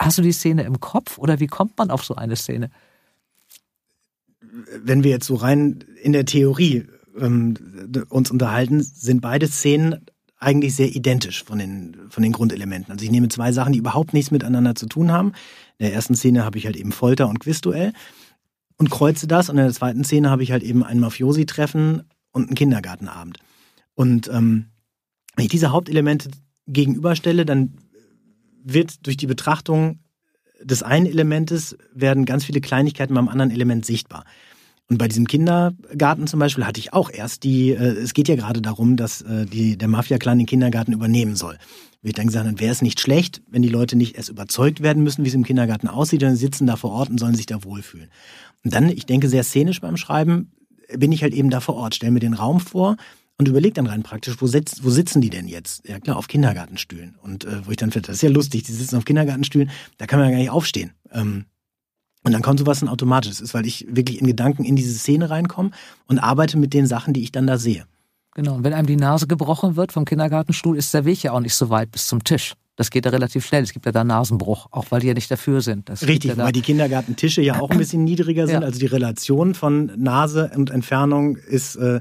Hast du die Szene im Kopf oder wie kommt man auf so eine Szene? Wenn wir jetzt so rein in der Theorie ähm, uns unterhalten, sind beide Szenen eigentlich sehr identisch von den, von den Grundelementen. Also ich nehme zwei Sachen, die überhaupt nichts miteinander zu tun haben. In der ersten Szene habe ich halt eben Folter und Quizduell und kreuze das. Und in der zweiten Szene habe ich halt eben ein Mafiosi-Treffen und einen Kindergartenabend. Und ähm, wenn ich diese Hauptelemente gegenüberstelle, dann wird durch die Betrachtung des einen Elementes werden ganz viele Kleinigkeiten beim anderen Element sichtbar. Und bei diesem Kindergarten zum Beispiel hatte ich auch erst die, äh, es geht ja gerade darum, dass äh, die, der Mafia-Clan den Kindergarten übernehmen soll. Wie ich dann gesagt habe, wäre es nicht schlecht, wenn die Leute nicht erst überzeugt werden müssen, wie es im Kindergarten aussieht, sondern sitzen da vor Ort und sollen sich da wohlfühlen. Und dann, ich denke, sehr szenisch beim Schreiben, bin ich halt eben da vor Ort, stelle mir den Raum vor und überlege dann rein praktisch, wo, sitz, wo sitzen die denn jetzt? Ja klar, auf Kindergartenstühlen. Und äh, wo ich dann finde, das ist ja lustig, die sitzen auf Kindergartenstühlen, da kann man ja gar nicht aufstehen. Ähm, und dann kommt sowas dann automatisch. Das ist, weil ich wirklich in Gedanken in diese Szene reinkomme und arbeite mit den Sachen, die ich dann da sehe. Genau. Und wenn einem die Nase gebrochen wird vom Kindergartenstuhl, ist der Weg ja auch nicht so weit bis zum Tisch. Das geht ja relativ schnell. Es gibt ja da Nasenbruch, auch weil die ja nicht dafür sind. Das Richtig, ja weil die Kindergartentische ja auch ein bisschen niedriger sind. Ja. Also die Relation von Nase und Entfernung ist äh,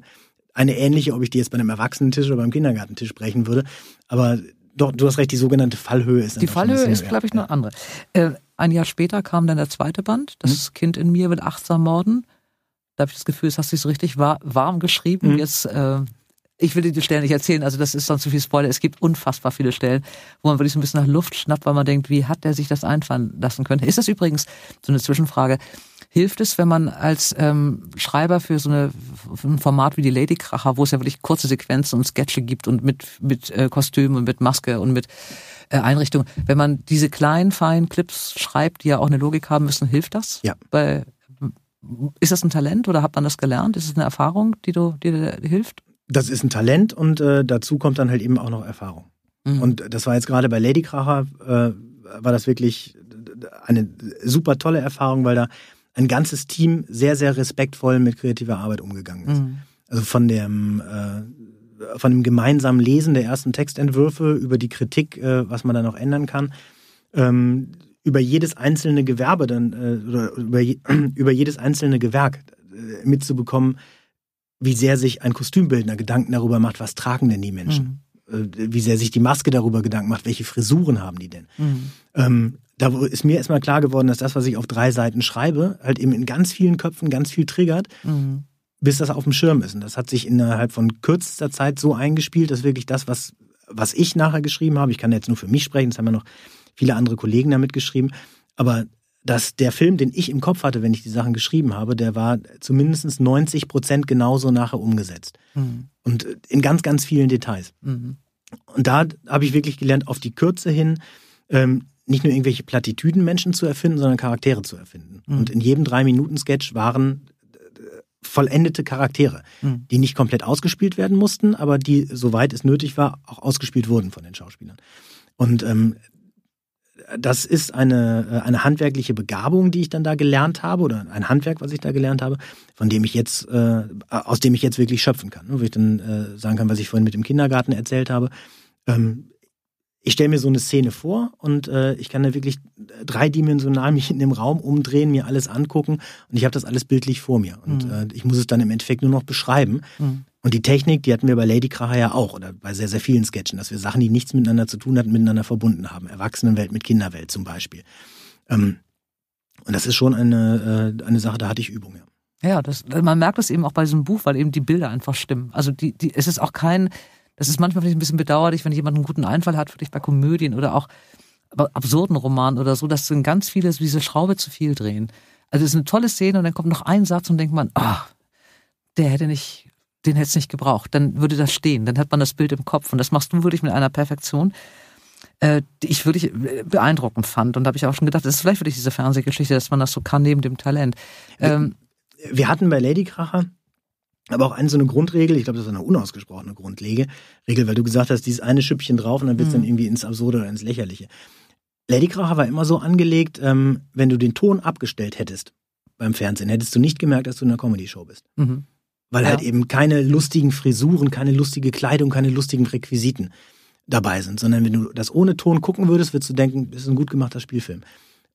eine ähnliche, ob ich die jetzt bei einem Erwachsenentisch oder beim Kindergartentisch sprechen würde. Aber doch, du hast recht, die sogenannte Fallhöhe ist Die Fallhöhe ist, glaube ich, eine andere. Äh, ein Jahr später kam dann der zweite Band, Das Kind in mir will achtsam morden. Da habe ich das Gefühl, es hast du so richtig war, warm geschrieben. Mhm. Jetzt, äh, ich will dir die Stellen nicht erzählen, also das ist sonst zu viel Spoiler. Es gibt unfassbar viele Stellen, wo man wirklich so ein bisschen nach Luft schnappt, weil man denkt, wie hat der sich das einfallen lassen können? Ist das übrigens so eine Zwischenfrage? Hilft es, wenn man als ähm, Schreiber für so eine, für ein Format wie die Ladykracher, wo es ja wirklich kurze Sequenzen und Sketche gibt und mit, mit äh, Kostüm und mit Maske und mit äh, Einrichtung, wenn man diese kleinen, feinen Clips schreibt, die ja auch eine Logik haben müssen, hilft das? Ja. Bei, ist das ein Talent oder hat man das gelernt? Ist es eine Erfahrung, die du, die dir hilft? Das ist ein Talent und äh, dazu kommt dann halt eben auch noch Erfahrung. Mhm. Und das war jetzt gerade bei Lady Kracher, äh, war das wirklich eine super tolle Erfahrung, weil da ein ganzes Team sehr, sehr respektvoll mit kreativer Arbeit umgegangen ist. Mhm. Also von dem, äh, von dem gemeinsamen Lesen der ersten Textentwürfe über die Kritik, äh, was man da noch ändern kann, ähm, über jedes einzelne Gewerbe dann äh, oder über, je, (clears throat) über jedes einzelne Gewerk äh, mitzubekommen, wie sehr sich ein Kostümbildner Gedanken darüber macht, was tragen denn die Menschen, Mhm. äh, wie sehr sich die Maske darüber Gedanken macht, welche Frisuren haben die denn. Mhm. Ähm, da ist mir erstmal klar geworden, dass das, was ich auf drei Seiten schreibe, halt eben in ganz vielen Köpfen ganz viel triggert, Mhm. bis das auf dem Schirm ist. Und das hat sich innerhalb von kürzester Zeit so eingespielt, dass wirklich das, was, was ich nachher geschrieben habe, ich kann jetzt nur für mich sprechen, es haben ja noch viele andere Kollegen damit geschrieben, aber dass der Film, den ich im Kopf hatte, wenn ich die Sachen geschrieben habe, der war zumindest 90 Prozent genauso nachher umgesetzt. Mhm. Und in ganz, ganz vielen Details. Mhm. Und da habe ich wirklich gelernt, auf die Kürze hin ähm, nicht nur irgendwelche Plattitüden Menschen zu erfinden, sondern Charaktere zu erfinden. Mhm. Und in jedem Drei-Minuten-Sketch waren äh, vollendete Charaktere, Mhm. die nicht komplett ausgespielt werden mussten, aber die, soweit es nötig war, auch ausgespielt wurden von den Schauspielern. Und ähm, das ist eine, äh, eine handwerkliche Begabung, die ich dann da gelernt habe, oder ein Handwerk, was ich da gelernt habe, von dem ich jetzt, äh, aus dem ich jetzt wirklich schöpfen kann. Wo ich dann äh, sagen kann, was ich vorhin mit dem Kindergarten erzählt habe. Ähm, ich stelle mir so eine Szene vor und äh, ich kann da wirklich dreidimensional mich in dem Raum umdrehen, mir alles angucken und ich habe das alles bildlich vor mir. Und Mhm. äh, ich muss es dann im Endeffekt nur noch beschreiben. Mhm. Und die Technik, die hatten wir bei Lady Kracher ja auch oder bei sehr, sehr vielen Sketchen, dass wir Sachen, die nichts miteinander zu tun hatten, miteinander verbunden haben. Erwachsenenwelt mit Kinderwelt zum Beispiel. Ähm, und das ist schon eine, äh, eine Sache, da hatte ich Übung. Ja. Ja, das, man merkt das eben auch bei diesem Buch, weil eben die Bilder einfach stimmen. Also die, die, es ist auch kein, das ist manchmal vielleicht ein bisschen bedauerlich, wenn jemand einen guten Einfall hat, vielleicht bei Komödien oder auch bei absurden Romanen oder so, dass dann ganz viele so diese Schraube zu viel drehen. Also es ist eine tolle Szene und dann kommt noch ein Satz und denkt man, ah, der hätte nicht, den hätte es nicht gebraucht. Dann würde das stehen, dann hat man das Bild im Kopf und das machst du wirklich mit einer Perfektion, äh, die ich wirklich äh, beeindruckend fand. Und da habe ich auch schon gedacht, das ist vielleicht wirklich diese Fernsehgeschichte, dass man das so kann neben dem Talent. Ähm, Wir hatten bei Lady Kracher aber auch eine so eine Grundregel, ich glaube, das ist eine unausgesprochene Grundregel, Regel, weil du gesagt hast, dieses eine Schüppchen drauf und dann wird's Mhm. dann irgendwie ins Absurde oder ins Lächerliche. Lady Kracher war immer so angelegt, ähm, wenn du den Ton abgestellt hättest beim Fernsehen, hättest du nicht gemerkt, dass du in einer Comedy-Show bist. mhm. Weil Ja. halt eben keine lustigen Frisuren, keine lustige Kleidung, keine lustigen Requisiten dabei sind, sondern wenn du das ohne Ton gucken würdest, würdest du denken, das ist ein gut gemachter Spielfilm.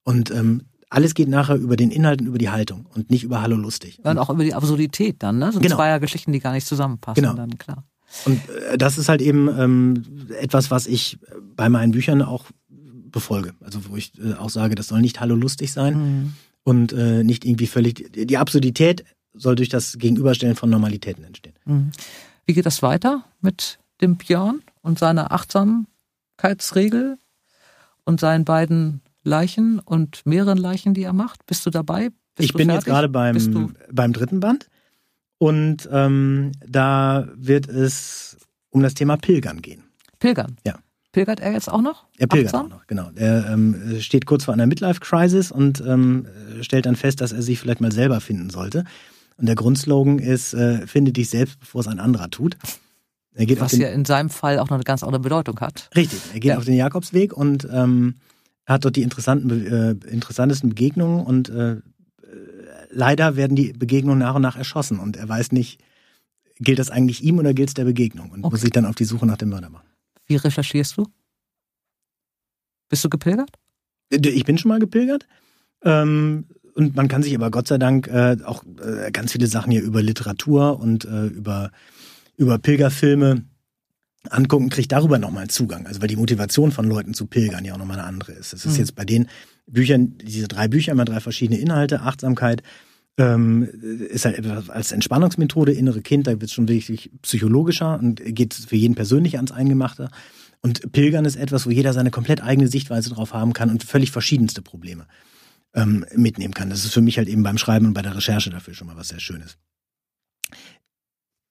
Und ähm, alles geht nachher über den Inhalt und über die Haltung und nicht über Hallo lustig. Und auch über die Absurdität dann, ne? So Genau. zweier Geschichten, die gar nicht zusammenpassen, Genau. dann klar. Und äh, das ist halt eben ähm, etwas, was ich bei meinen Büchern auch befolge. Also wo ich äh, auch sage, das soll nicht Hallo lustig sein Mhm. und äh, nicht irgendwie völlig. Die Absurdität soll durch das Gegenüberstellen von Normalitäten entstehen. Mhm. Wie geht das weiter mit dem Björn und seiner Achtsamkeitsregel und seinen beiden Leichen und mehreren Leichen, die er macht? Bist du dabei? Bist ich du bin jetzt fertig? gerade Bist du- beim, beim dritten Band und ähm, da wird es um das Thema Pilgern gehen. Pilgern. Ja. Pilgert er jetzt auch noch? Er pilgert Achtsam? auch noch, genau. Er ähm, steht kurz vor einer Midlife-Crisis und ähm, stellt dann fest, dass er sich vielleicht mal selber finden sollte. Und der Grundslogan ist, äh, finde dich selbst, bevor es ein anderer tut. Er Was ja in seinem Fall auch noch eine ganz andere Bedeutung hat. Richtig, er geht Ja. auf den Jakobsweg und ähm, hat dort die interessanten, äh, interessantesten Begegnungen und äh, äh, leider werden die Begegnungen nach und nach erschossen und er weiß nicht, gilt das eigentlich ihm oder gilt es der Begegnung und Okay. muss sich dann auf die Suche nach dem Mörder machen. Wie recherchierst du? Bist du gepilgert? Ich bin schon mal gepilgert. Ähm, und man kann sich aber Gott sei Dank äh, auch äh, ganz viele Sachen hier über Literatur und äh, über, über Pilgerfilme angucken, kriegt darüber nochmal Zugang. Also weil die Motivation von Leuten zu pilgern ja auch nochmal eine andere ist. Das ist mhm. jetzt bei den Büchern, diese drei Bücher, immer drei verschiedene Inhalte, Achtsamkeit, ähm, ist halt etwas als Entspannungsmethode, innere Kind, da wird es schon wirklich psychologischer und geht für jeden persönlich ans Eingemachte. Und Pilgern ist etwas, wo jeder seine komplett eigene Sichtweise drauf haben kann und völlig verschiedenste Probleme ähm, mitnehmen kann. Das ist für mich halt eben beim Schreiben und bei der Recherche dafür schon mal was sehr Schönes.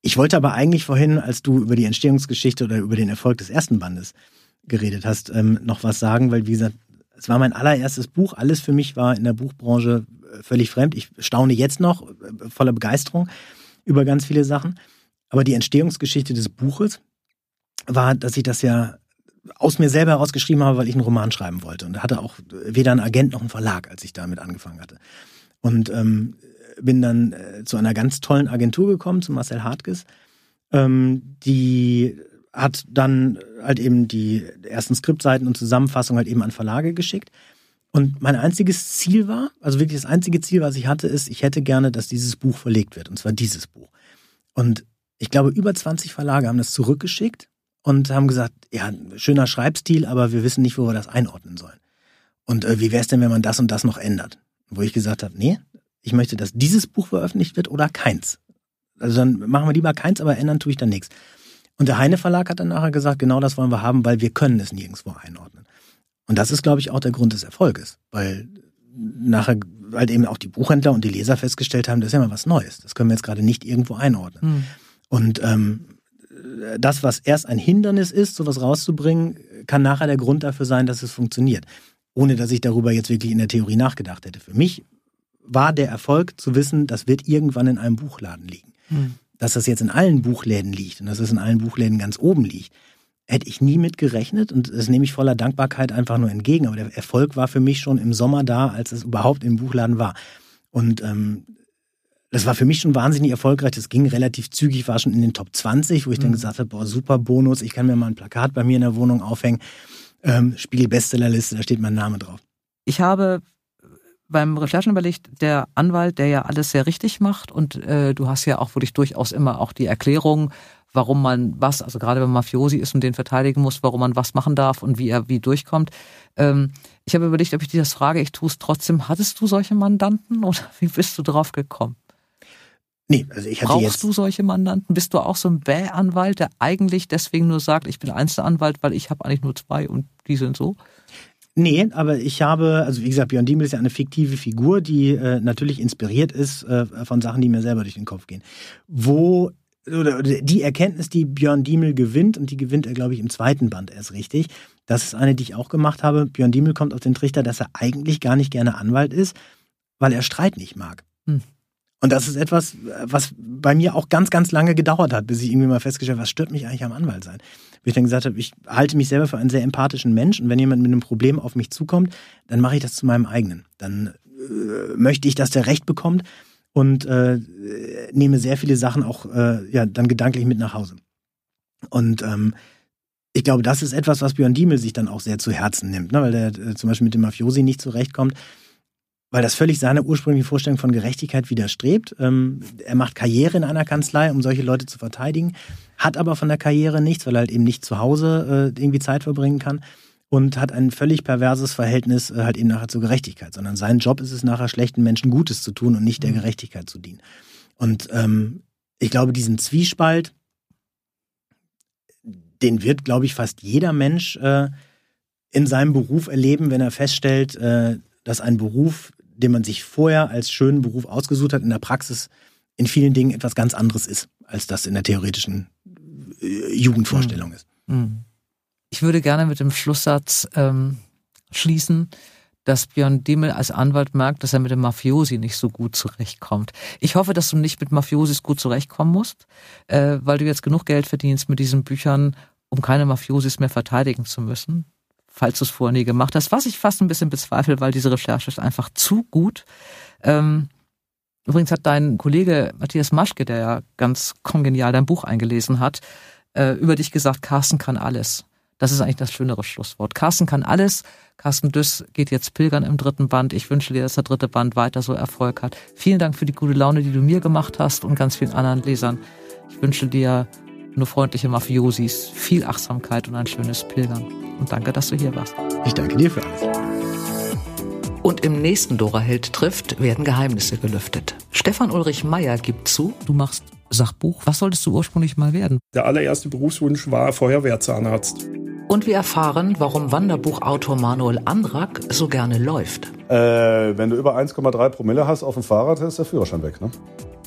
Ich wollte aber eigentlich vorhin, als du über die Entstehungsgeschichte oder über den Erfolg des ersten Bandes geredet hast, ähm, noch was sagen, weil wie gesagt, es war mein allererstes Buch. Alles für mich war in der Buchbranche äh, völlig fremd. Ich staune jetzt noch äh, voller Begeisterung über ganz viele Sachen. Aber die Entstehungsgeschichte des Buches war, dass ich das ja aus mir selber herausgeschrieben habe, weil ich einen Roman schreiben wollte. Und hatte auch weder einen Agent noch einen Verlag, als ich damit angefangen hatte. Und ähm, bin dann äh, zu einer ganz tollen Agentur gekommen, zu Marcel Hartges. Ähm, die hat dann halt eben die ersten Skriptseiten und Zusammenfassungen halt eben an Verlage geschickt. Und mein einziges Ziel war, also wirklich das einzige Ziel, was ich hatte, ist, ich hätte gerne, dass dieses Buch verlegt wird. Und zwar dieses Buch. Und ich glaube, über 20 Verlage haben das zurückgeschickt und haben gesagt, ja, schöner Schreibstil, aber wir wissen nicht, wo wir das einordnen sollen. Und äh, wie wäre es denn, wenn man das und das noch ändert? Wo ich gesagt habe, nee, ich möchte, dass dieses Buch veröffentlicht wird oder keins. Also dann machen wir lieber keins, aber ändern tue ich dann nichts. Und der Heine Verlag hat dann nachher gesagt, genau das wollen wir haben, weil wir können es nirgendwo einordnen. Und das ist, glaube ich, auch der Grund des Erfolges, weil nachher halt eben auch die Buchhändler und die Leser festgestellt haben, das ist ja mal was Neues. Das können wir jetzt gerade nicht irgendwo einordnen. Mhm. Und ähm, das, was erst ein Hindernis ist, sowas rauszubringen, kann nachher der Grund dafür sein, dass es funktioniert. Ohne dass ich darüber jetzt wirklich in der Theorie nachgedacht hätte. Für mich war der Erfolg zu wissen, das wird irgendwann in einem Buchladen liegen. Mhm. Dass das jetzt in allen Buchläden liegt und dass es in allen Buchläden ganz oben liegt, hätte ich nie mit gerechnet und das nehme ich voller Dankbarkeit einfach nur entgegen. Aber der Erfolg war für mich schon im Sommer da, als es überhaupt im Buchladen war. Und ähm, das war für mich schon wahnsinnig erfolgreich. Das ging relativ zügig, war schon in den Top 20, wo ich dann mhm. gesagt habe, boah, super Bonus, ich kann mir mal ein Plakat bei mir in der Wohnung aufhängen. Ähm, Spiegel Bestsellerliste, da steht mein Name drauf. Ich habe beim Recherchen überlegt, der Anwalt, der ja alles sehr richtig macht und äh, du hast ja auch wirklich durchaus immer auch die Erklärung, warum man was, also gerade wenn man Mafiosi ist und den verteidigen muss, warum man was machen darf und wie er wie durchkommt. Ähm, ich habe überlegt, ob ich dir das frage, ich tue es trotzdem. Hattest du solche Mandanten (laughs) oder wie bist du drauf gekommen? Nee, also ich hatte Brauchst jetzt du solche Mandanten? Bist du auch so ein Bäh-Anwalt, der eigentlich deswegen nur sagt, ich bin Einzelanwalt, weil ich habe eigentlich nur zwei und die sind so? Nee, aber ich habe, also wie gesagt, Björn Diemel ist ja eine fiktive Figur, die äh, natürlich inspiriert ist äh, von Sachen, die mir selber durch den Kopf gehen. Wo oder die Erkenntnis, die Björn Diemel gewinnt, und die gewinnt er, glaube ich, im zweiten Band erst richtig. Das ist eine, die ich auch gemacht habe. Björn Diemel kommt auf den Trichter, dass er eigentlich gar nicht gerne Anwalt ist, weil er Streit nicht mag. Hm. Und das ist etwas, was bei mir auch ganz, ganz lange gedauert hat, bis ich irgendwie mal festgestellt habe, was stört mich eigentlich am Anwalt sein? Wo ich dann gesagt habe, ich halte mich selber für einen sehr empathischen Mensch und wenn jemand mit einem Problem auf mich zukommt, dann mache ich das zu meinem eigenen. Dann äh, möchte ich, dass der Recht bekommt und äh, nehme sehr viele Sachen auch äh, ja dann gedanklich mit nach Hause. Und ähm, ich glaube, das ist etwas, was Björn Diemel sich dann auch sehr zu Herzen nimmt, ne? weil der äh, zum Beispiel mit dem Mafiosi nicht zurechtkommt weil das völlig seiner ursprünglichen Vorstellung von Gerechtigkeit widerstrebt. Ähm, er macht Karriere in einer Kanzlei, um solche Leute zu verteidigen, hat aber von der Karriere nichts, weil er halt eben nicht zu Hause äh, irgendwie Zeit verbringen kann und hat ein völlig perverses Verhältnis äh, halt eben nachher zur Gerechtigkeit, sondern sein Job ist es nachher schlechten Menschen Gutes zu tun und nicht der mhm. Gerechtigkeit zu dienen. Und ähm, ich glaube, diesen Zwiespalt, den wird, glaube ich, fast jeder Mensch äh, in seinem Beruf erleben, wenn er feststellt, äh, dass ein Beruf den man sich vorher als schönen Beruf ausgesucht hat, in der Praxis in vielen Dingen etwas ganz anderes ist, als das in der theoretischen äh, Jugendvorstellung mhm. ist. Mhm. Ich würde gerne mit dem Schlusssatz ähm, schließen, dass Björn Dimmel als Anwalt merkt, dass er mit dem Mafiosi nicht so gut zurechtkommt. Ich hoffe, dass du nicht mit Mafiosis gut zurechtkommen musst, äh, weil du jetzt genug Geld verdienst mit diesen Büchern, um keine Mafiosis mehr verteidigen zu müssen falls du es vorher nie gemacht hast, was ich fast ein bisschen bezweifle, weil diese Recherche ist einfach zu gut. Ähm, übrigens hat dein Kollege Matthias Maschke, der ja ganz kongenial dein Buch eingelesen hat, äh, über dich gesagt, Carsten kann alles. Das ist eigentlich das schönere Schlusswort. Carsten kann alles. Carsten Düss geht jetzt pilgern im dritten Band. Ich wünsche dir, dass der dritte Band weiter so Erfolg hat. Vielen Dank für die gute Laune, die du mir gemacht hast und ganz vielen anderen Lesern. Ich wünsche dir nur freundliche Mafiosis, viel Achtsamkeit und ein schönes Pilgern. Und danke, dass du hier warst. Ich danke dir für alles. Und im nächsten Dora Held trifft werden Geheimnisse gelüftet. Stefan Ulrich Meyer gibt zu, du machst Sachbuch. Was solltest du ursprünglich mal werden? Der allererste Berufswunsch war Feuerwehrzahnarzt. Und wir erfahren, warum Wanderbuchautor Manuel Andrak so gerne läuft. Äh, wenn du über 1,3 Promille hast auf dem Fahrrad, ist der Führerschein weg, ne?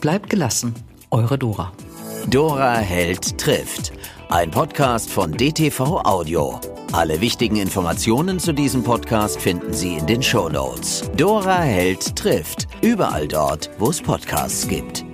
Bleibt gelassen. Eure Dora. Dora Held trifft. Ein Podcast von DTV Audio. Alle wichtigen Informationen zu diesem Podcast finden Sie in den Show Notes. Dora Held trifft. Überall dort, wo es Podcasts gibt.